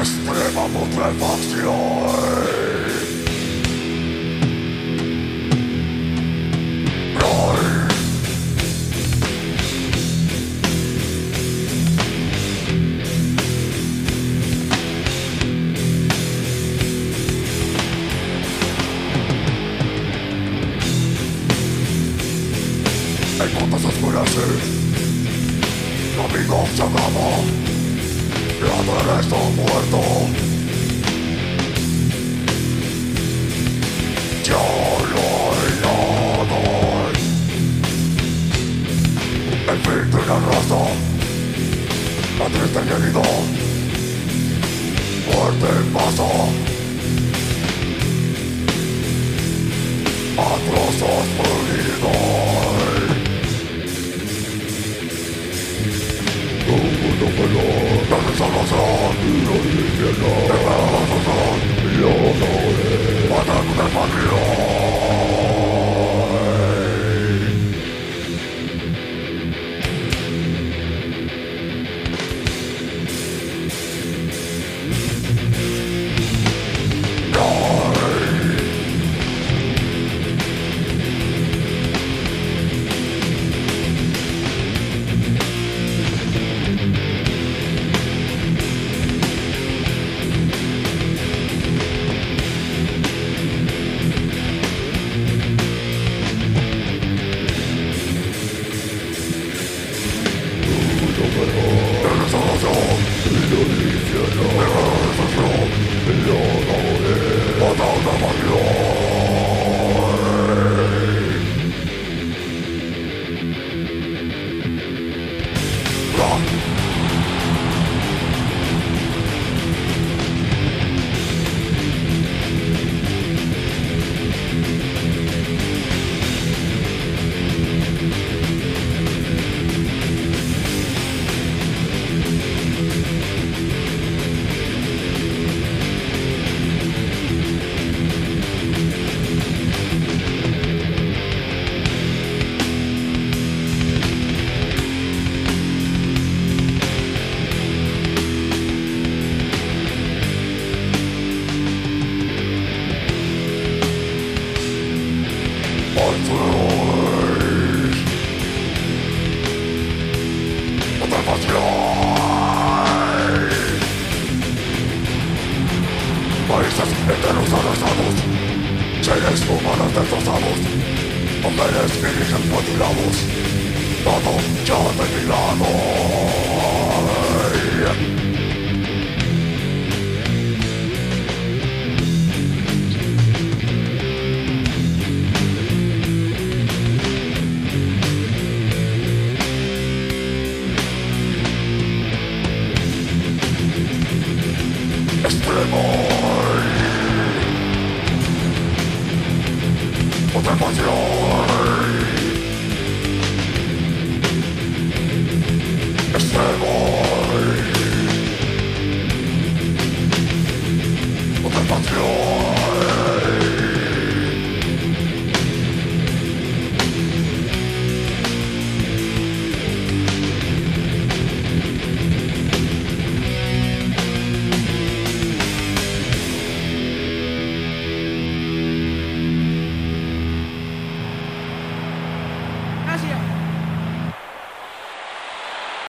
extrema putrefacción. En cuantas oscureces, domingo cerramos. amanezco muerto. Yo lo he El fin de una raza, la triste y muerte en masa. A trozos. De la razón y la honor Para una patria you know. Seres humanos destrozados Mujeres y niños mutilados Todo ya terminado ンピオン